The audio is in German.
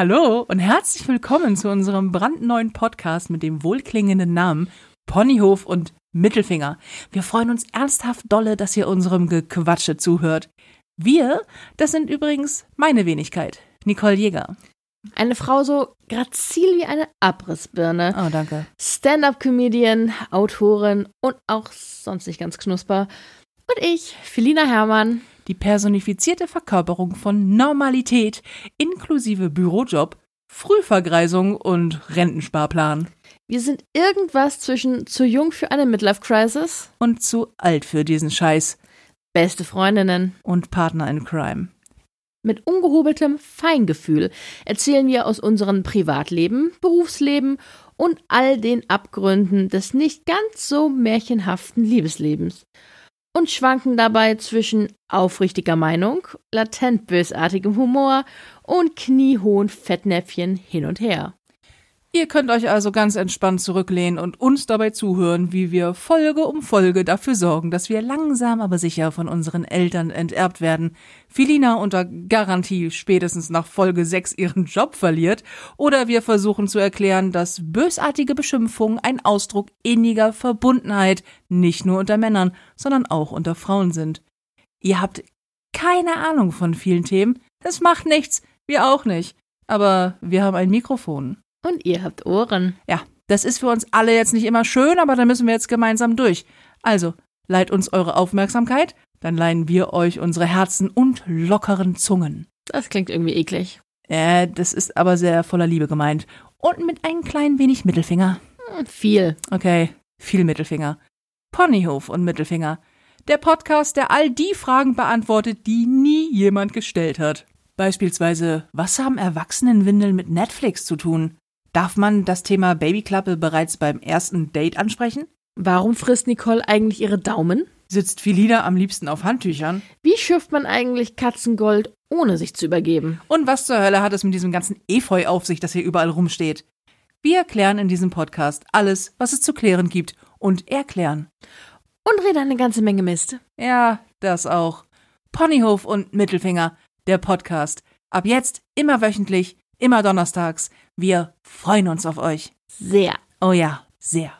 Hallo und herzlich willkommen zu unserem brandneuen Podcast mit dem wohlklingenden Namen Ponyhof und Mittelfinger. Wir freuen uns ernsthaft dolle, dass ihr unserem Gequatsche zuhört. Wir, das sind übrigens meine Wenigkeit, Nicole Jäger. Eine Frau so grazil wie eine Abrissbirne. Oh, danke. Stand-up-Comedian, Autorin und auch sonst nicht ganz knusper. Und ich, Felina Herrmann. Die personifizierte Verkörperung von Normalität inklusive Bürojob, Frühvergreisung und Rentensparplan. Wir sind irgendwas zwischen zu jung für eine Midlife-Crisis Und zu alt für diesen Scheiß. beste Freundinnen. Und Partner in Crime. Mit ungehobeltem Feingefühl erzählen wir aus unserem Privatleben, Berufsleben und all den Abgründen des nicht ganz so märchenhaften Liebeslebens. Und schwanken dabei zwischen aufrichtiger Meinung, latent bösartigem Humor und kniehohen Fettnäpfchen hin und her. Ihr könnt euch also ganz entspannt zurücklehnen und uns dabei zuhören, wie wir Folge um Folge dafür sorgen, dass wir langsam aber sicher von unseren Eltern enterbt werden, Filina unter Garantie spätestens nach Folge 6 ihren Job verliert, oder wir versuchen zu erklären, dass bösartige Beschimpfungen ein Ausdruck inniger Verbundenheit nicht nur unter Männern, sondern auch unter Frauen sind. Ihr habt keine Ahnung von vielen Themen, das macht nichts, wir auch nicht, aber wir haben ein Mikrofon. Und ihr habt Ohren. Ja, das ist für uns alle jetzt nicht immer schön, aber da müssen wir jetzt gemeinsam durch. Also, leiht uns eure Aufmerksamkeit, dann leihen wir euch unsere Herzen und lockeren Zungen. Das klingt irgendwie eklig. Äh, das ist aber sehr voller Liebe gemeint. Und mit ein klein wenig Mittelfinger. Hm, Viel. Okay, viel Mittelfinger. Ponyhof und Mittelfinger. Der Podcast, der all die Fragen beantwortet, die nie jemand gestellt hat. Beispielsweise, was haben Erwachsenenwindeln mit Netflix zu tun? Darf man das Thema Babyklappe bereits beim ersten Date ansprechen? Warum frisst Nicole eigentlich ihre Daumen? Sitzt Filina am liebsten auf Handtüchern? Wie schürft man eigentlich Katzengold, ohne sich zu übergeben? Und was zur Hölle hat es mit diesem ganzen Efeu auf sich, das hier überall rumsteht? Wir erklären in diesem Podcast alles, was es zu klären gibt und erklären. Und rede eine ganze Menge Mist. Ja, das auch. Ponyhof und Mittelfinger, der Podcast. Ab jetzt immer wöchentlich, immer donnerstags. Wir freuen uns auf euch. Sehr. Oh ja, sehr.